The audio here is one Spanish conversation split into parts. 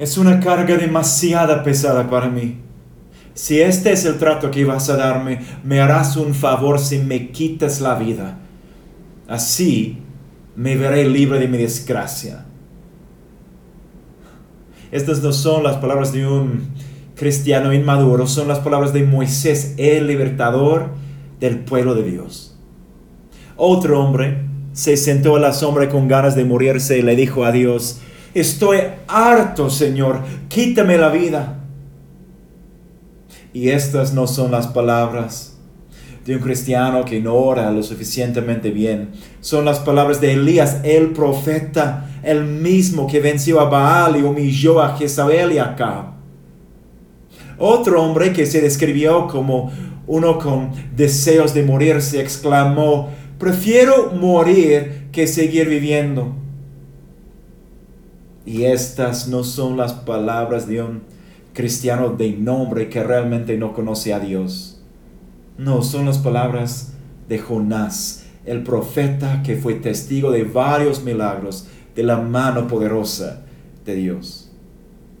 es una carga demasiada pesada para mí. Si este es el trato que vas a darme, me harás un favor si me quitas la vida. Así me veré libre de mi desgracia. Estas no son las palabras de un cristiano inmaduro, son las palabras de Moisés, el libertador del pueblo de Dios. Otro hombre se sentó a la sombra con ganas de morirse y le dijo a Dios, estoy harto, Señor, quítame la vida. Y estas no son las palabras de un cristiano que no ora lo suficientemente bien. Son las palabras de Elías, el profeta, el mismo que venció a Baal y humilló a Jezabel y a Acab. Otro hombre que se describió como uno con deseos de morir se exclamó, prefiero morir que seguir viviendo. Y estas no son las palabras de un cristiano de nombre que realmente no conoce a Dios. No, son las palabras de Jonás, el profeta que fue testigo de varios milagros de la mano poderosa de Dios.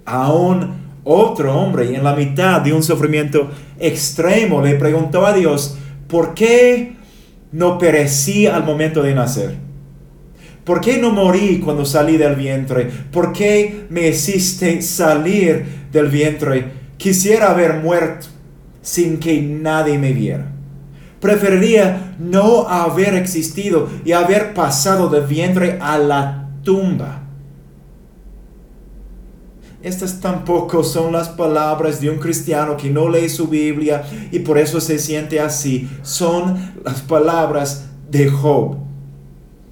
Aún otro hombre en la mitad de un sufrimiento extremo le preguntó a Dios, ¿por qué no perecí al momento de nacer? ¿Por qué no morí cuando salí del vientre? ¿Por qué me hiciste salir del vientre? Quisiera haber muerto sin que nadie me viera. Preferiría no haber existido y haber pasado del vientre a la tumba. Estas tampoco son las palabras de un cristiano que no lee su Biblia y por eso se siente así. Son las palabras de Job,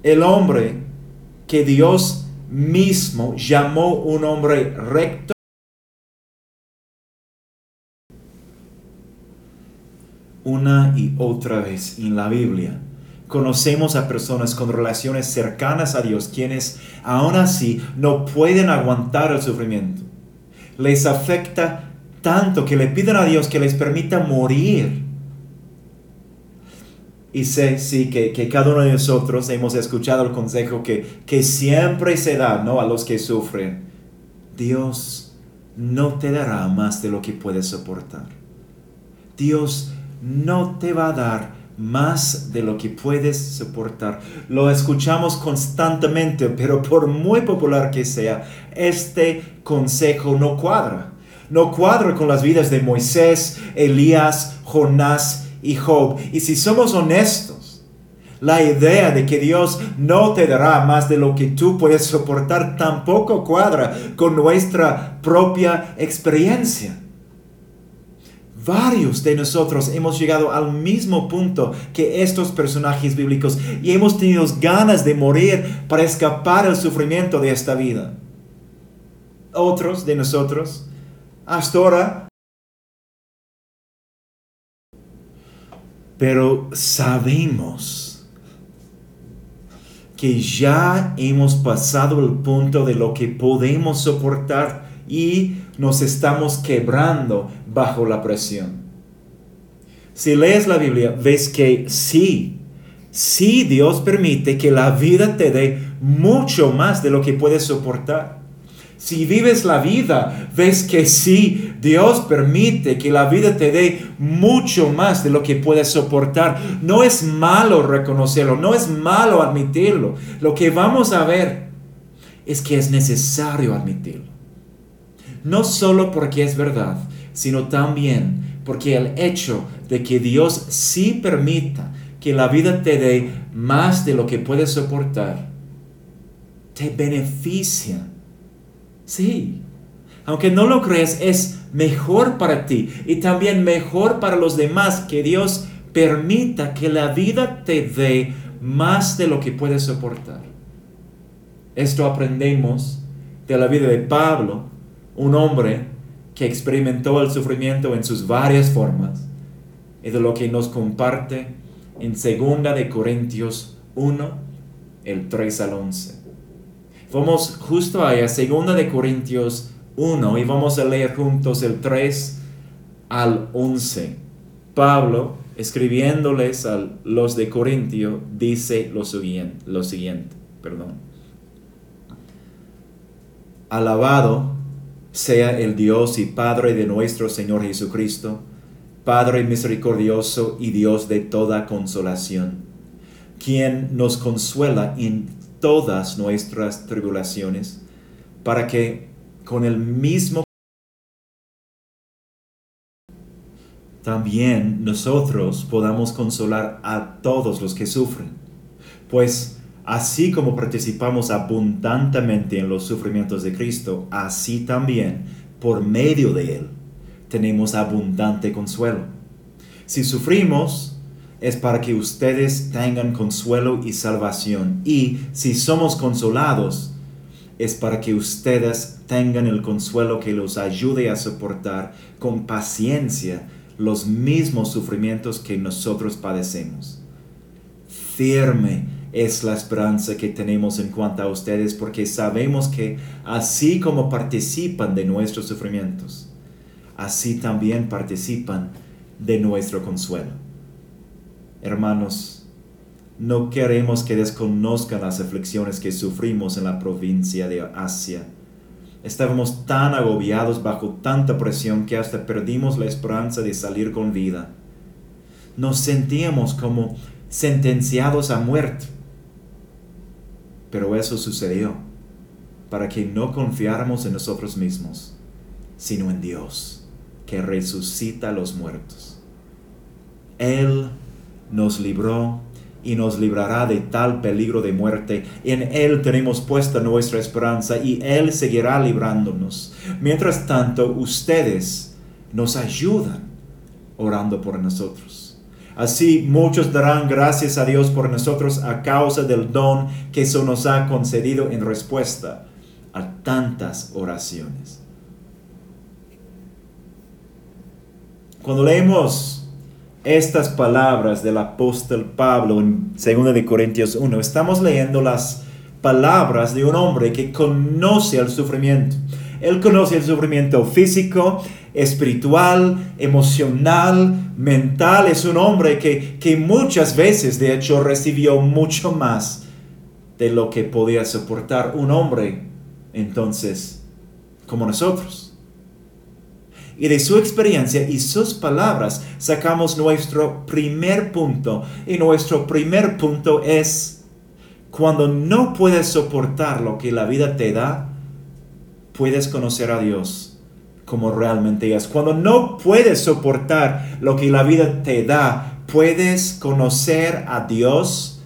el hombre que Dios mismo llamó un hombre recto. Una y otra vez en la Biblia conocemos a personas con relaciones cercanas a Dios, quienes aún así no pueden aguantar el sufrimiento. Les afecta tanto que le piden a Dios que les permita morir. Y sé, sí, que, cada uno de nosotros hemos escuchado el consejo que, que siempre se da ¿no? a los que sufren. Dios no te dará más de lo que puedes soportar. Dios no te va a dar más de lo que puedes soportar. Lo escuchamos constantemente, pero por muy popular que sea, este consejo no cuadra. No cuadra con las vidas de Moisés, Elías, Jonás y Job. Y si somos honestos, la idea de que Dios no te dará más de lo que tú puedes soportar tampoco cuadra con nuestra propia experiencia. Varios de nosotros hemos llegado al mismo punto que estos personajes bíblicos y hemos tenido ganas de morir para escapar del sufrimiento de esta vida. Otros de nosotros, hasta ahora, pero sabemos que ya hemos pasado el punto de lo que podemos soportar y nos estamos quebrando bajo la presión. Si lees la Biblia, ves que sí, sí Dios permite que la vida te dé mucho más de lo que puedes soportar. Si vives la vida, ves que sí, Dios permite que la vida te dé mucho más de lo que puedes soportar. No es malo reconocerlo, no es malo admitirlo. Lo que vamos a ver es que es necesario admitirlo no solo porque es verdad, sino también porque el hecho de que Dios sí permita que la vida te dé más de lo que puedes soportar, te beneficia. Sí, aunque no lo creas, es mejor para ti y también mejor para los demás que Dios permita que la vida te dé más de lo que puedes soportar. Esto aprendemos de la vida de Pablo un hombre que experimentó el sufrimiento en sus varias formas y de lo que nos comparte en 2 de Corintios 1, el 3 al 11. Vamos justo ahí a 2 de Corintios 1 y vamos a leer juntos el 3 al 11. Pablo, escribiéndoles a los de Corintio, dice lo siguiente, lo siguiente perdón. Alabado sea el Dios y Padre de nuestro Señor Jesucristo, Padre misericordioso y Dios de toda consolación, quien nos consuela en todas nuestras tribulaciones, para que con el mismo también nosotros podamos consolar a todos los que sufren. Pues así como participamos abundantemente en los sufrimientos de Cristo, así también por medio de Él tenemos abundante consuelo. Si sufrimos, es para que ustedes tengan consuelo y salvación. Y si somos consolados, es para que ustedes tengan el consuelo que los ayude a soportar con paciencia los mismos sufrimientos que nosotros padecemos. Firme es la esperanza que tenemos en cuanto a ustedes porque sabemos que así como participan de nuestros sufrimientos, así también participan de nuestro consuelo. Hermanos, no queremos que desconozcan las aflicciones que sufrimos en la provincia de Asia Estábamos tan agobiados bajo tanta presión que hasta perdimos la esperanza de salir con vida. Nos sentíamos como sentenciados a muerte. Pero eso sucedió para que no confiáramos en nosotros mismos, sino en Dios, que resucita a los muertos. Él nos libró y nos librará de tal peligro de muerte. En Él tenemos puesta nuestra esperanza y Él seguirá librándonos. Mientras tanto, ustedes nos ayudan orando por nosotros. Así muchos darán gracias a Dios por nosotros a causa del don que se nos ha concedido en respuesta a tantas oraciones. Cuando leemos estas palabras del apóstol Pablo en 2 de Corintios 1. Estamos leyendo las palabras de un hombre que conoce el sufrimiento. Él conoce el sufrimiento físico, espiritual, emocional, mental. Es un hombre que, que muchas veces, de hecho, recibió mucho más de lo que podía soportar un hombre, entonces, como nosotros y de su experiencia y sus palabras sacamos nuestro primer punto. Y nuestro primer punto es, cuando no puedes soportar lo que la vida te da, puedes conocer a Dios como realmente es. Cuando no puedes soportar lo que la vida te da, puedes conocer a Dios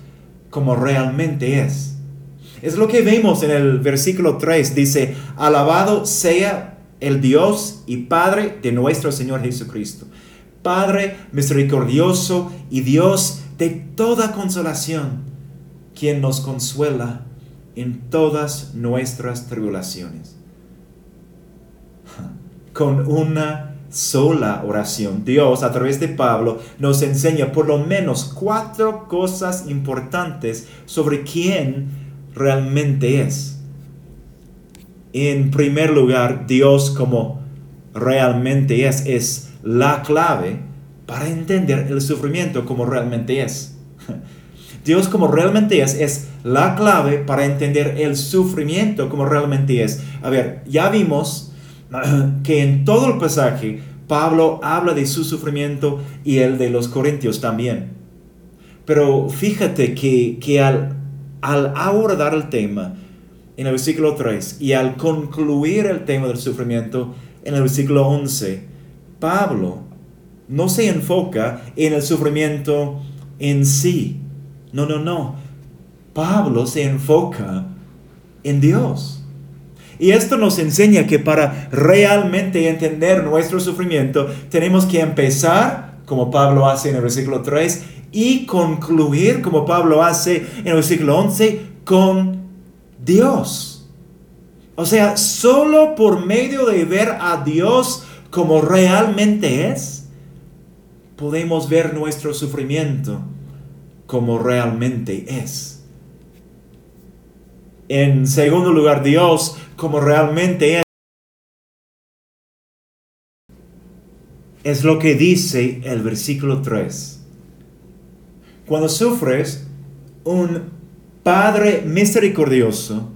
como realmente es. Es lo que vemos en el versículo 3. Dice, alabado sea el Dios y Padre de nuestro Señor Jesucristo. Padre misericordioso y Dios de toda consolación, quien nos consuela en todas nuestras tribulaciones. Con una sola oración, Dios a través de Pablo nos enseña por lo menos cuatro cosas importantes sobre quién realmente es en primer lugar, Dios como realmente es, es la clave para entender el sufrimiento como realmente es. Dios como realmente es, es la clave para entender el sufrimiento como realmente es. A ver, ya vimos que en todo el pasaje Pablo habla de su sufrimiento y el de los corintios también. Pero fíjate que, que al, al abordar el tema, en el versículo 3 y al concluir el tema del sufrimiento en el versículo 11, Pablo no se enfoca en el sufrimiento en sí. No, no, no. Pablo se enfoca en Dios. Y esto nos enseña que para realmente entender nuestro sufrimiento tenemos que empezar, como Pablo hace en el versículo 3, y concluir, como Pablo hace en el versículo 11, con Dios. O sea, solo por medio de ver a Dios como realmente es, podemos ver nuestro sufrimiento como realmente es. En segundo lugar, Dios como realmente es. Es lo que dice el versículo 3. Cuando sufres, un Padre misericordioso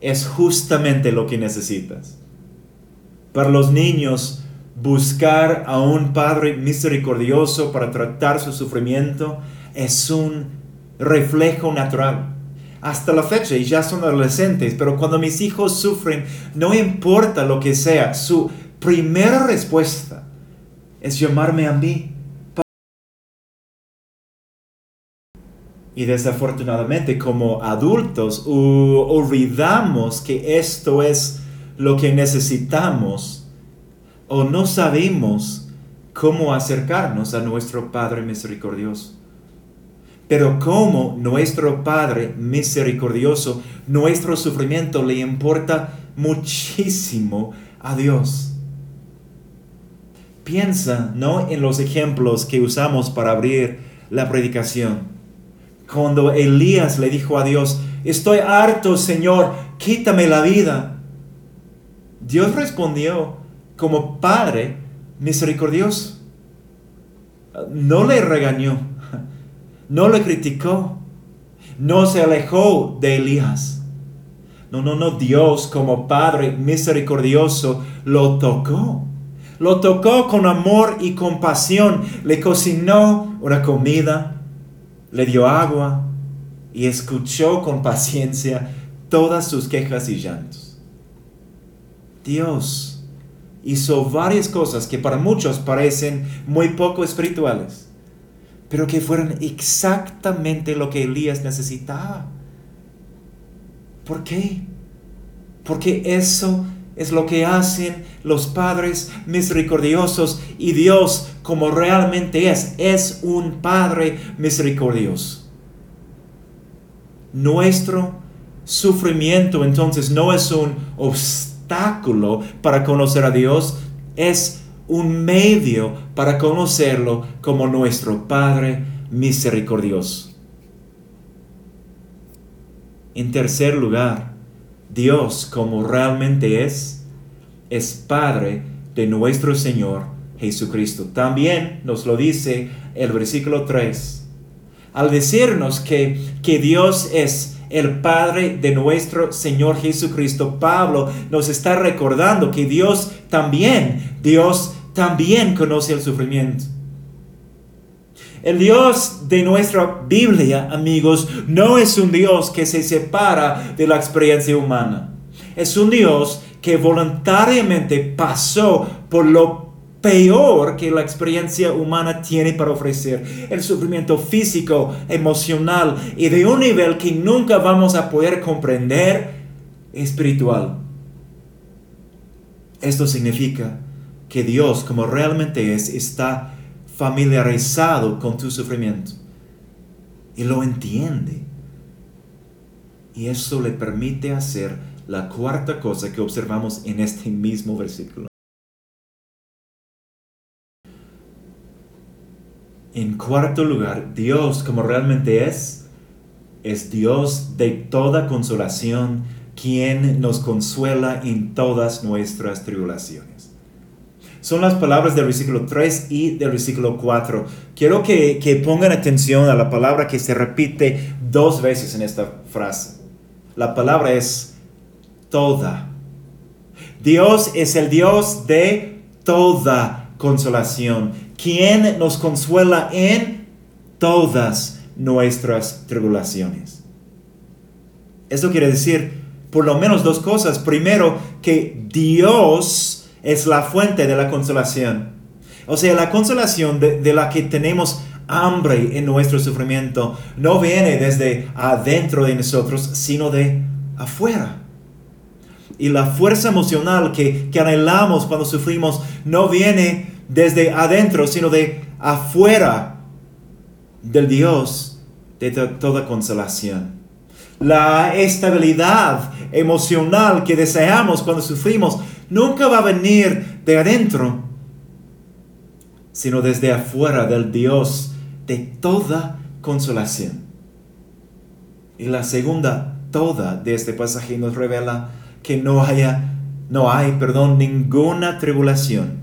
es justamente lo que necesitas. Para los niños, buscar a un Padre misericordioso para tratar su sufrimiento es un reflejo natural. Hasta la fecha, y ya son adolescentes, pero cuando mis hijos sufren, no importa lo que sea, su primera respuesta es llamarme a mí. Y desafortunadamente como adultos olvidamos que esto es lo que necesitamos o no sabemos cómo acercarnos a nuestro Padre misericordioso. Pero como nuestro Padre misericordioso, nuestro sufrimiento le importa muchísimo a Dios. Piensa, ¿no? En los ejemplos que usamos para abrir la predicación. Cuando Elías le dijo a Dios, estoy harto, Señor, quítame la vida. Dios respondió como Padre misericordioso. No le regañó, no le criticó, no se alejó de Elías. No, no, no, Dios como Padre misericordioso lo tocó. Lo tocó con amor y compasión. Le cocinó una comida, le dio agua y escuchó con paciencia todas sus quejas y llantos. Dios hizo varias cosas que para muchos parecen muy poco espirituales pero que fueron exactamente lo que Elías necesitaba. ¿Por qué? Porque eso es lo que hacen los padres misericordiosos y Dios como realmente es, es un Padre misericordioso. Nuestro sufrimiento entonces no es un obstáculo para conocer a Dios, es un medio para conocerlo como nuestro Padre misericordioso. En tercer lugar, Dios como realmente es, es Padre de nuestro Señor Jesucristo. También nos lo dice el versículo 3. Al decirnos que, que Dios es el Padre de nuestro Señor Jesucristo, Pablo nos está recordando que Dios también, Dios también conoce el sufrimiento. El Dios de nuestra Biblia, amigos, no es un Dios que se separa de la experiencia humana. Es un Dios que voluntariamente pasó por lo peor que la experiencia humana tiene para ofrecer. El sufrimiento físico, emocional y de un nivel que nunca vamos a poder comprender espiritual. Esto significa que Dios, como realmente es, está familiarizado con tu sufrimiento y lo entiende. Y eso le permite hacer la cuarta cosa que observamos en este mismo versículo. En cuarto lugar, Dios como realmente es, es Dios de toda consolación, quien nos consuela en todas nuestras tribulaciones. Son las palabras del versículo 3 y del versículo 4. Quiero que, que pongan atención a la palabra que se repite dos veces en esta frase. La palabra es toda. Dios es el Dios de toda consolación quien nos consuela en todas nuestras tribulaciones. Esto quiere decir por lo menos dos cosas. Primero, que Dios es la fuente de la consolación. O sea, la consolación de, la que tenemos hambre en nuestro sufrimiento no viene desde adentro de nosotros, sino de afuera. Y la fuerza emocional que, que anhelamos cuando sufrimos no viene desde adentro, sino de afuera del Dios de toda consolación. La estabilidad emocional que deseamos cuando sufrimos nunca va a venir de adentro, sino desde afuera del Dios de toda consolación. Y la segunda toda de este pasaje nos revela que no haya no hay, perdón, ninguna tribulación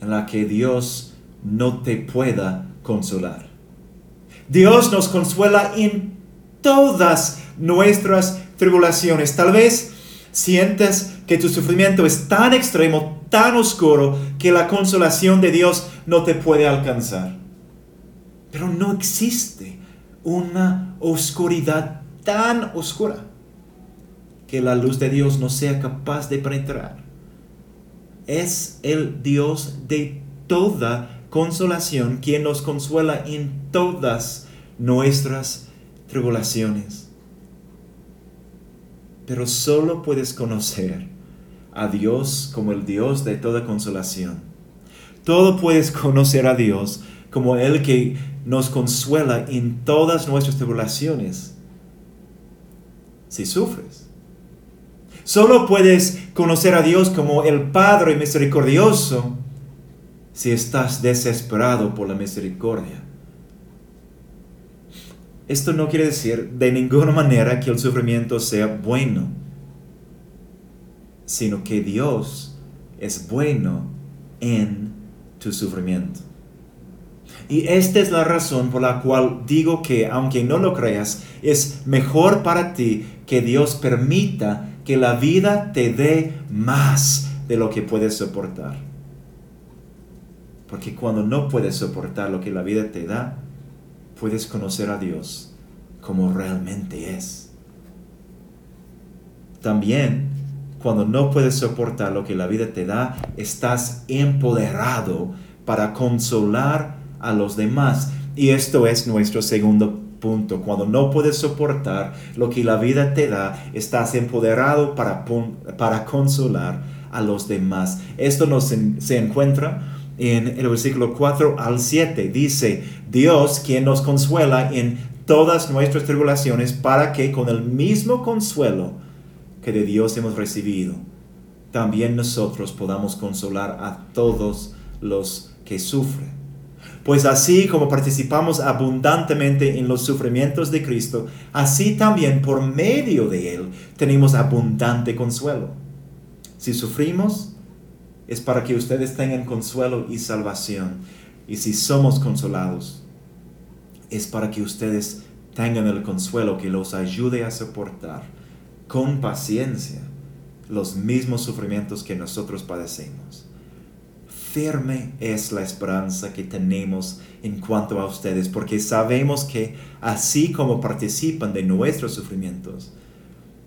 en la que Dios no te pueda consolar. Dios nos consuela en todas nuestras tribulaciones. Tal vez Sientes que tu sufrimiento es tan extremo, tan oscuro, que la consolación de Dios no te puede alcanzar. Pero no existe una oscuridad tan oscura que la luz de Dios no sea capaz de penetrar. Es el Dios de toda consolación quien nos consuela en todas nuestras tribulaciones. Pero solo puedes conocer a Dios como el Dios de toda consolación. Todo puedes conocer a Dios como el que nos consuela en todas nuestras tribulaciones. Si sufres. Solo puedes conocer a Dios como el Padre misericordioso si estás desesperado por la misericordia. Esto no quiere decir de ninguna manera que el sufrimiento sea bueno, sino que Dios es bueno en tu sufrimiento. Y esta es la razón por la cual digo que, aunque no lo creas, es mejor para ti que Dios permita que la vida te dé más de lo que puedes soportar. Porque cuando no puedes soportar lo que la vida te da, puedes conocer a Dios como realmente es. También, cuando no puedes soportar lo que la vida te da, estás empoderado para consolar a los demás. Y esto es nuestro segundo punto. Cuando no puedes soportar lo que la vida te da, estás empoderado para, para consolar a los demás. Esto nos se encuentra en el versículo 4 al 7. Dice, Dios quien nos consuela en todas nuestras tribulaciones para que con el mismo consuelo que de Dios hemos recibido, también nosotros podamos consolar a todos los que sufren. Pues así como participamos abundantemente en los sufrimientos de Cristo, así también por medio de Él tenemos abundante consuelo. Si sufrimos, es para que ustedes tengan consuelo y salvación. Y si somos consolados, es para que ustedes tengan el consuelo que los ayude a soportar con paciencia los mismos sufrimientos que nosotros padecemos. Firme es la esperanza que tenemos en cuanto a ustedes, porque sabemos que así como participan de nuestros sufrimientos,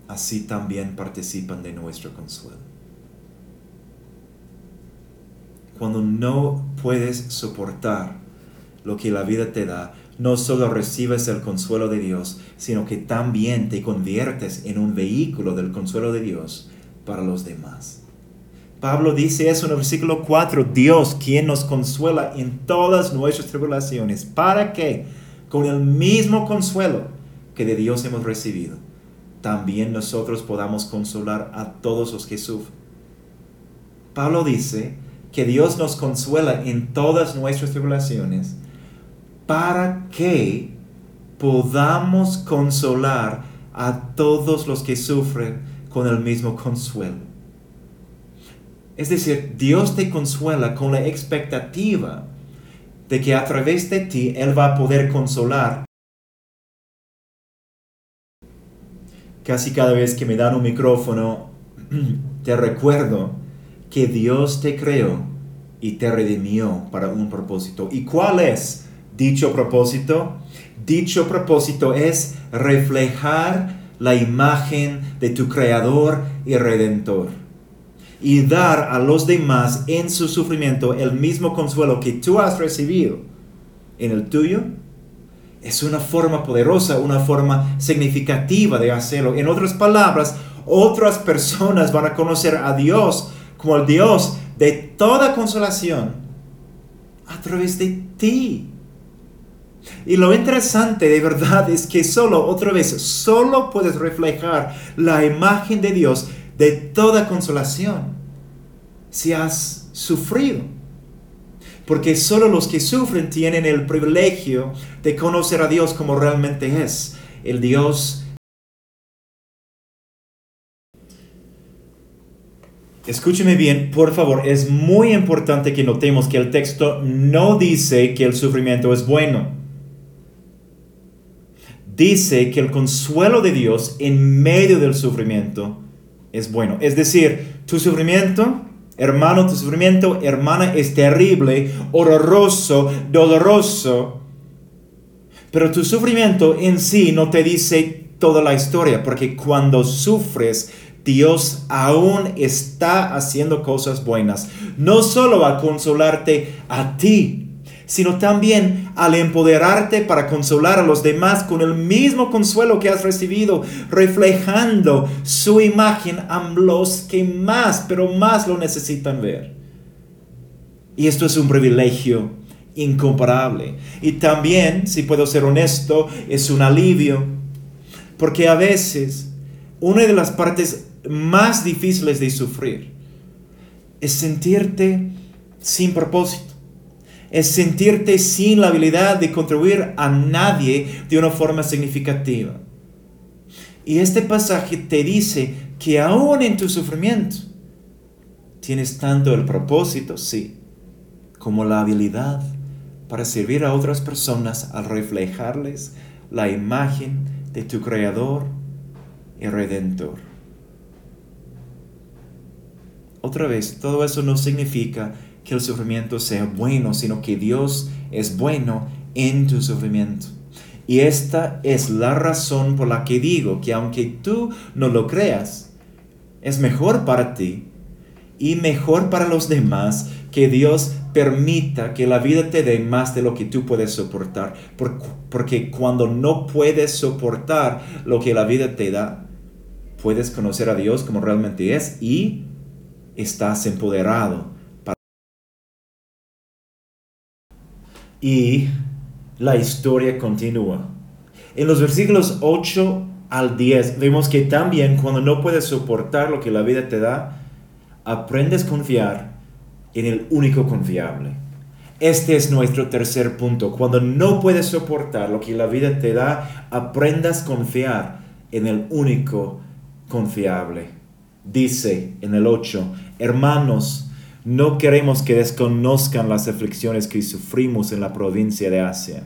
así también participan de nuestro consuelo cuando no puedes soportar lo que la vida te da, no solo recibes el consuelo de Dios, sino que también te conviertes en un vehículo del consuelo de Dios para los demás. Pablo dice eso en el versículo 4, Dios quien nos consuela en todas nuestras tribulaciones, para que con el mismo consuelo que de Dios hemos recibido, también nosotros podamos consolar a todos los que sufren. Pablo dice que Dios nos consuela en todas nuestras tribulaciones para que podamos consolar a todos los que sufren con el mismo consuelo. Es decir, Dios te consuela con la expectativa de que a través de ti Él va a poder consolar. Casi cada vez que me dan un micrófono, te recuerdo que Dios te creó y te redimió para un propósito. ¿Y cuál es dicho propósito? Dicho propósito es reflejar la imagen de tu Creador y Redentor y dar a los demás en su sufrimiento el mismo consuelo que tú has recibido en el tuyo. Es una forma poderosa, una forma significativa de hacerlo. En otras palabras, otras personas van a conocer a Dios como el Dios de toda consolación a través de ti. Y lo interesante de verdad es que solo, otra vez, solo puedes reflejar la imagen de Dios de toda consolación si has sufrido. Porque solo los que sufren tienen el privilegio de conocer a Dios como realmente es, el Dios Escúcheme bien, por favor, es muy importante que notemos que el texto no dice que el sufrimiento es bueno. Dice que el consuelo de Dios en medio del sufrimiento es bueno. Es decir, tu sufrimiento, hermano, tu sufrimiento, hermana, es terrible, horroroso, doloroso. Pero tu sufrimiento en sí no te dice toda la historia, porque cuando sufres, Dios aún está haciendo cosas buenas. No solo va a consolarte a ti, sino también al empoderarte para consolar a los demás con el mismo consuelo que has recibido, reflejando su imagen a los que más, pero más lo necesitan ver. Y esto es un privilegio incomparable. Y también, si puedo ser honesto, es un alivio, porque a veces una de las partes más difíciles de sufrir es sentirte sin propósito es sentirte sin la habilidad de contribuir a nadie de una forma significativa. Y este pasaje te dice que aún en tu sufrimiento tienes tanto el propósito, sí, como la habilidad para servir a otras personas al reflejarles la imagen de tu Creador y Redentor. Otra vez, todo eso no significa que el sufrimiento sea bueno, sino que Dios es bueno en tu sufrimiento. Y esta es la razón por la que digo que aunque tú no lo creas, es mejor para ti y mejor para los demás que Dios permita que la vida te dé más de lo que tú puedes soportar. Porque cuando no puedes soportar lo que la vida te da, puedes conocer a Dios como realmente es y estás empoderado y la historia continúa. En los versículos 8 al 10 vemos que también cuando no puedes soportar lo que la vida te da, aprendes a confiar en el único confiable. Este es nuestro tercer punto. Cuando no puedes soportar lo que la vida te da, aprendas a confiar en el único confiable. Dice en el 8, hermanos, no queremos que desconozcan las aflicciones que sufrimos en la provincia de Asia.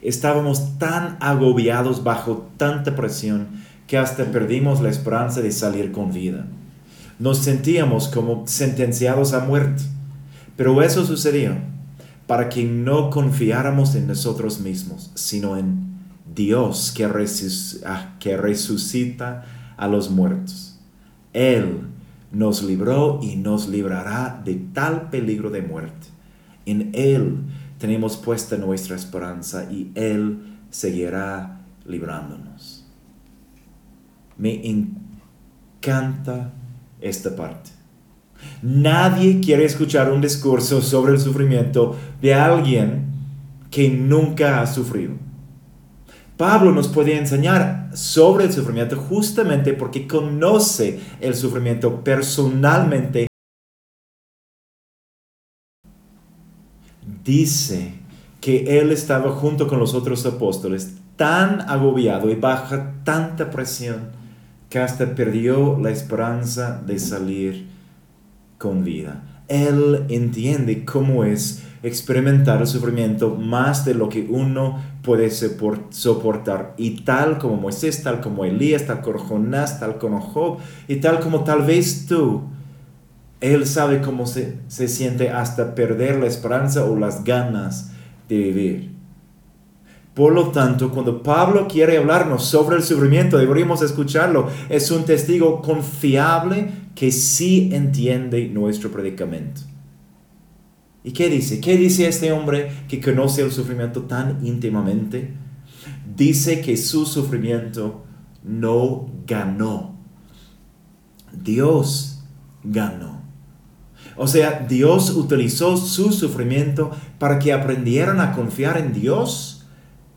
Estábamos tan agobiados bajo tanta presión que hasta perdimos la esperanza de salir con vida. Nos sentíamos como sentenciados a muerte. Pero eso sucedió para que no confiáramos en nosotros mismos, sino en Dios que, ah, resucita a los muertos. Él nos libró y nos librará de tal peligro de muerte. En Él tenemos puesta nuestra esperanza y Él seguirá librándonos. Me encanta esta parte. Nadie quiere escuchar un discurso sobre el sufrimiento de alguien que nunca ha sufrido. Pablo nos puede enseñar sobre el sufrimiento justamente porque conoce el sufrimiento personalmente. Dice que él estaba junto con los otros apóstoles tan agobiado y baja tanta presión que hasta perdió la esperanza de salir con vida. Él entiende cómo es experimentar el sufrimiento más de lo que uno puede soportar. Y tal como Moisés, tal como Elías, tal como Jonás, tal como Job, y tal como tal vez tú, Él sabe cómo se, se siente hasta perder la esperanza o las ganas de vivir. Por lo tanto, cuando Pablo quiere hablarnos sobre el sufrimiento, deberíamos escucharlo. Es un testigo confiable que sí entiende nuestro predicamento. ¿Y qué dice? ¿Qué dice este hombre que conoce el sufrimiento tan íntimamente? Dice que su sufrimiento no ganó. Dios ganó. O sea, Dios utilizó su sufrimiento para que aprendieran a confiar en Dios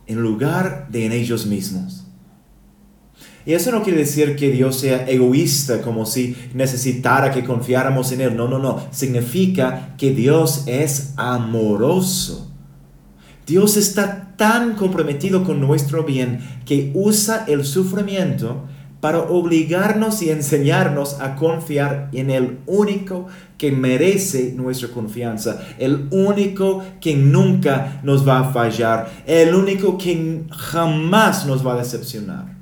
en lugar de en ellos mismos. Y eso no quiere decir que Dios sea egoísta, como si necesitara que confiáramos en Él. No, no, no. Significa que Dios es amoroso. Dios está tan comprometido con nuestro bien que usa el sufrimiento para obligarnos y enseñarnos a confiar en el único que merece nuestra confianza, el único que nunca nos va a fallar, el único que jamás nos va a decepcionar.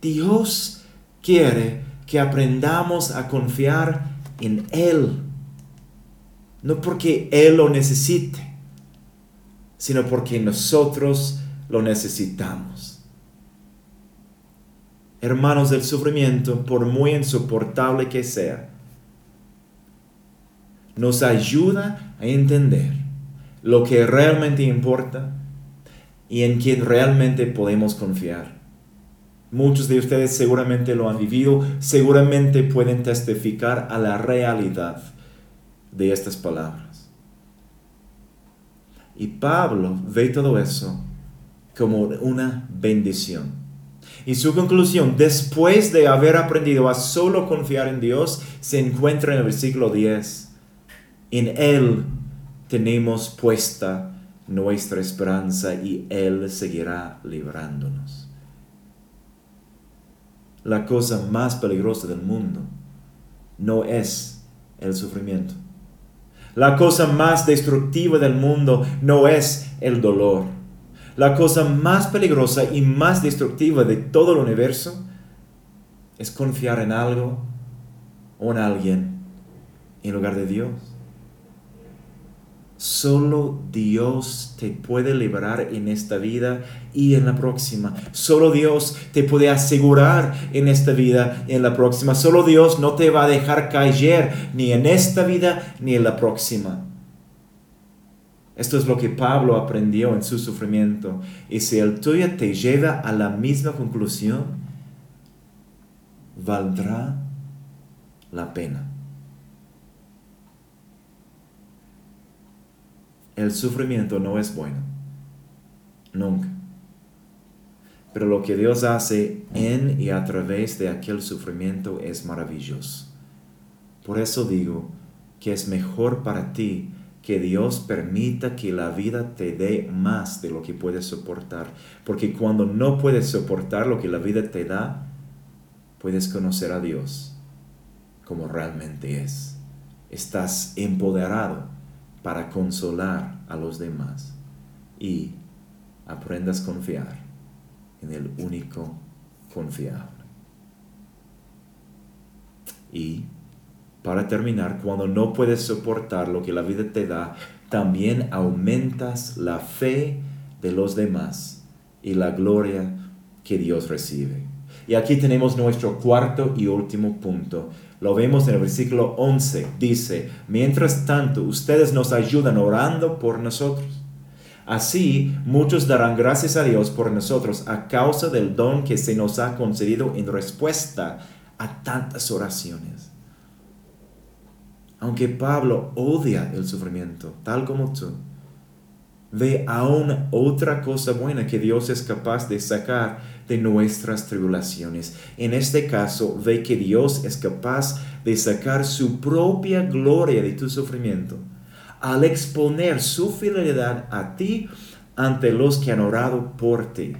Dios quiere que aprendamos a confiar en Él. No porque Él lo necesite, sino porque nosotros lo necesitamos. Hermanos, el sufrimiento, por muy insoportable que sea, nos ayuda a entender lo que realmente importa y en quien realmente podemos confiar. Muchos de ustedes seguramente lo han vivido, seguramente pueden testificar a la realidad de estas palabras. Y Pablo ve todo eso como una bendición. Y su conclusión, después de haber aprendido a solo confiar en Dios, se encuentra en el versículo 10. En Él tenemos puesta nuestra esperanza y Él seguirá librándonos la cosa más peligrosa del mundo no es el sufrimiento. La cosa más destructiva del mundo no es el dolor. La cosa más peligrosa y más destructiva de todo el universo es confiar en algo o en alguien en lugar de Dios. Solo Dios te puede liberar en esta vida y en la próxima. Solo Dios te puede asegurar en esta vida y en la próxima. Solo Dios no te va a dejar caer ni en esta vida ni en la próxima. Esto es lo que Pablo aprendió en su sufrimiento. Y si el tuyo te lleva a la misma conclusión, valdrá la pena. El sufrimiento no es bueno. Nunca. Pero lo que Dios hace en y a través de aquel sufrimiento es maravilloso. Por eso digo que es mejor para ti que Dios permita que la vida te dé más de lo que puedes soportar. Porque cuando no puedes soportar lo que la vida te da, puedes conocer a Dios como realmente es. Estás empoderado para consolar a los demás y aprendas a confiar en el único confiable. Y para terminar, cuando no puedes soportar lo que la vida te da, también aumentas la fe de los demás y la gloria que Dios recibe. Y aquí tenemos nuestro cuarto y último punto lo vemos en el versículo 11. Dice, mientras tanto, ustedes nos ayudan orando por nosotros. Así, muchos darán gracias a Dios por nosotros a causa del don que se nos ha concedido en respuesta a tantas oraciones. Aunque Pablo odia el sufrimiento, tal como tú, ve aún otra cosa buena que Dios es capaz de sacar de nuestras tribulaciones. En este caso, ve que Dios es capaz de sacar su propia gloria de tu sufrimiento al exponer su fidelidad a ti ante los que han orado por ti.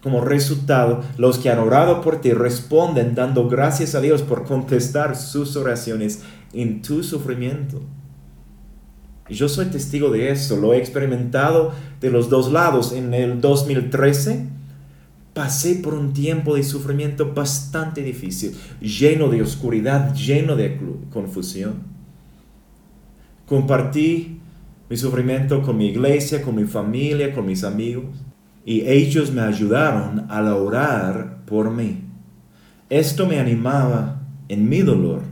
Como resultado, los que han orado por ti responden dando gracias a Dios por contestar sus oraciones en tu sufrimiento. Yo soy testigo de eso, lo he experimentado de los dos lados. En el 2013 pasé por un tiempo de sufrimiento bastante difícil, lleno de oscuridad, lleno de confusión. Compartí mi sufrimiento con mi iglesia, con mi familia, con mis amigos, y ellos me ayudaron a orar por mí. Esto me animaba en mi dolor,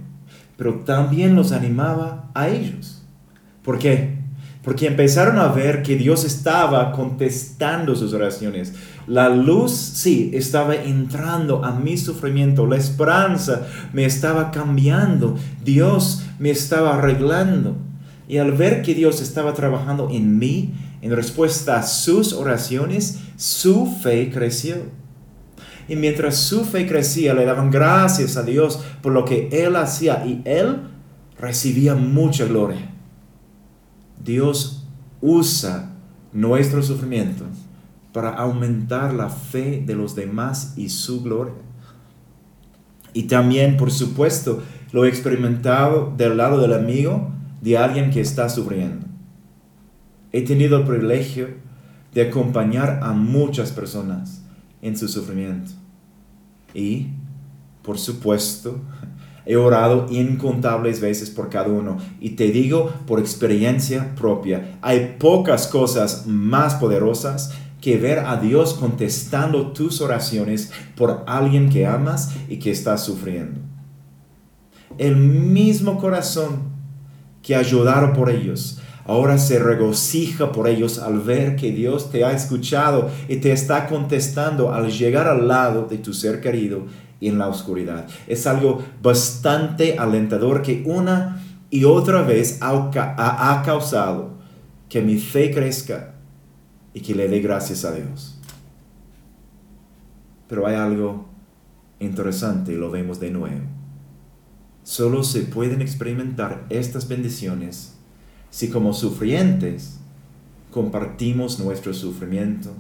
pero también los animaba a ellos. ¿Por qué? Porque empezaron a ver que Dios estaba contestando sus oraciones. La luz, sí, estaba entrando a mi sufrimiento. La esperanza me estaba cambiando. Dios me estaba arreglando. Y al ver que Dios estaba trabajando en mí, en respuesta a sus oraciones, su fe creció. Y mientras su fe crecía, le daban gracias a Dios por lo que Él hacía y Él recibía mucha gloria. Dios usa nuestro sufrimiento para aumentar la fe de los demás y su gloria. Y también, por supuesto, lo he experimentado del lado del amigo de alguien que está sufriendo. He tenido el privilegio de acompañar a muchas personas en su sufrimiento. Y Por supuesto, he orado incontables veces por cada uno y te digo por experiencia propia, hay pocas cosas más poderosas que ver a Dios contestando tus oraciones por alguien que amas y que está sufriendo. El mismo corazón que ayudaron por ellos, ahora se regocija por ellos al ver que Dios te ha escuchado y te está contestando al llegar al lado de tu ser querido en la oscuridad. Es algo bastante alentador que una y otra vez ha, causado que mi fe crezca y que le dé gracias a Dios. Pero hay algo interesante y lo vemos de nuevo. Solo se pueden experimentar estas bendiciones si como sufrientes compartimos nuestro sufrimiento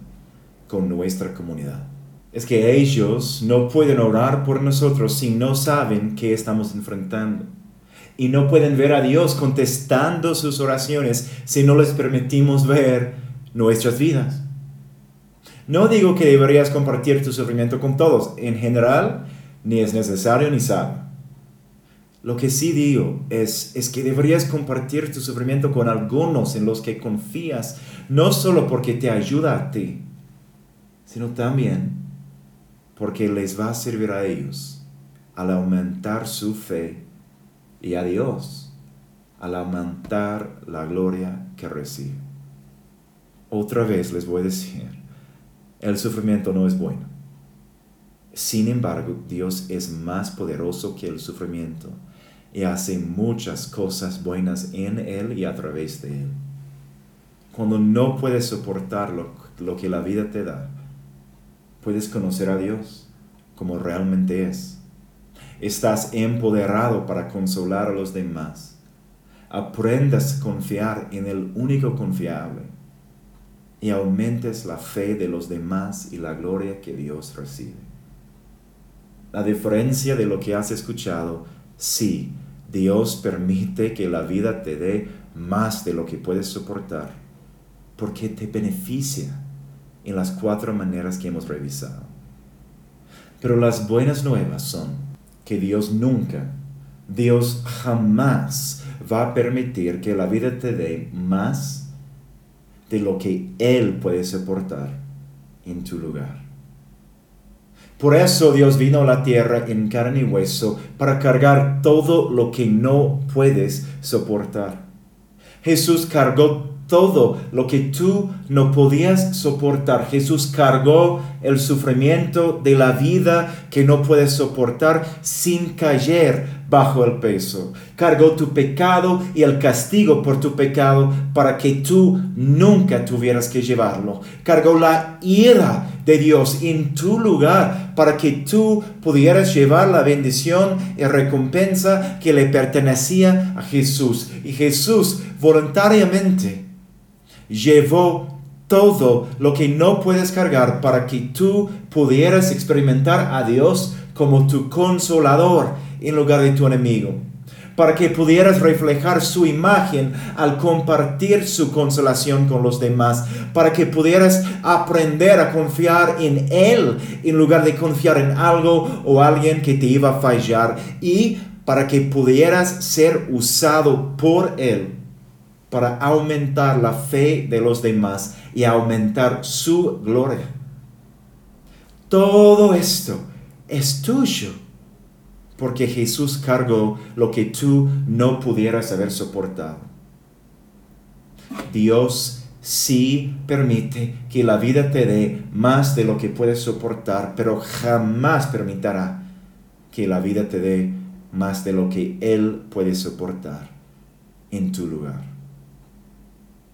con nuestra comunidad. Es que ellos no pueden orar por nosotros si no saben qué estamos enfrentando. Y no pueden ver a Dios contestando sus oraciones si no les permitimos ver nuestras vidas. No digo que deberías compartir tu sufrimiento con todos. En general, ni es necesario ni sabe. Lo que sí digo es, es que deberías compartir tu sufrimiento con algunos en los que confías, no solo porque te ayuda a ti, sino también porque les va a servir a ellos al aumentar su fe y a Dios al aumentar la gloria que recibe. Otra vez les voy a decir, el sufrimiento no es bueno. Sin embargo, Dios es más poderoso que el sufrimiento y hace muchas cosas buenas en Él y a través de Él. Cuando no puedes soportar lo, que la vida te da, puedes conocer a Dios como realmente es. Estás empoderado para consolar a los demás. Aprendas a confiar en el único confiable y aumentes la fe de los demás y la gloria que Dios recibe. La diferencia de lo que has escuchado, sí, Dios permite que la vida te dé más de lo que puedes soportar, porque te beneficia en las cuatro maneras que hemos revisado. Pero las buenas nuevas son que Dios nunca, Dios jamás va a permitir que la vida te dé más de lo que Él puede soportar en tu lugar. Por eso Dios vino a la tierra en carne y hueso para cargar todo lo que no puedes soportar. Jesús cargó todo lo que tú no podías soportar. Jesús cargó el sufrimiento de la vida que no puedes soportar sin caer bajo el peso. Cargó tu pecado y el castigo por tu pecado para que tú nunca tuvieras que llevarlo. Cargó la ira de Dios en tu lugar para que tú pudieras llevar la bendición y recompensa que le pertenecía a Jesús. Y Jesús voluntariamente llevó todo lo que no puedes cargar para que tú pudieras experimentar a Dios como tu consolador en lugar de tu enemigo. Para que pudieras reflejar su imagen al compartir su consolación con los demás. Para que pudieras aprender a confiar en Él en lugar de confiar en algo o alguien que te iba a fallar. Y para que pudieras ser usado por Él para aumentar la fe de los demás y aumentar su gloria. Todo esto es tuyo, porque Jesús cargó lo que tú no pudieras haber soportado. Dios sí permite que la vida te dé más de lo que puedes soportar, pero jamás permitirá que la vida te dé más de lo que Él puede soportar en tu lugar.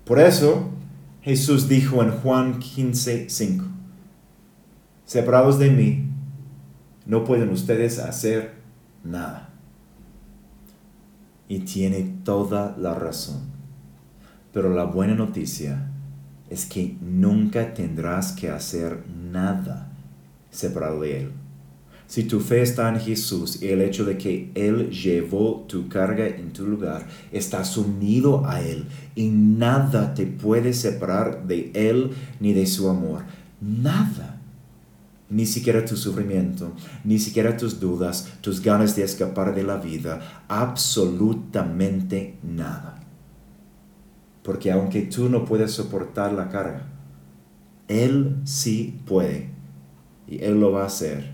Por eso Jesús dijo en Juan 15, 5, separados de mí, no pueden ustedes hacer nada. Y tiene toda la razón. Pero la buena noticia es que nunca tendrás que hacer nada separado de Él. Si tu fe está en Jesús y el hecho de que Él llevó tu carga en tu lugar, estás unido a Él y nada te puede separar de Él ni de su amor. Nada. Ni siquiera tu sufrimiento, ni siquiera tus dudas, tus ganas de escapar de la vida, absolutamente nada. Porque aunque tú no puedes soportar la carga, Él sí puede. Y Él lo va a hacer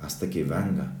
hasta que venga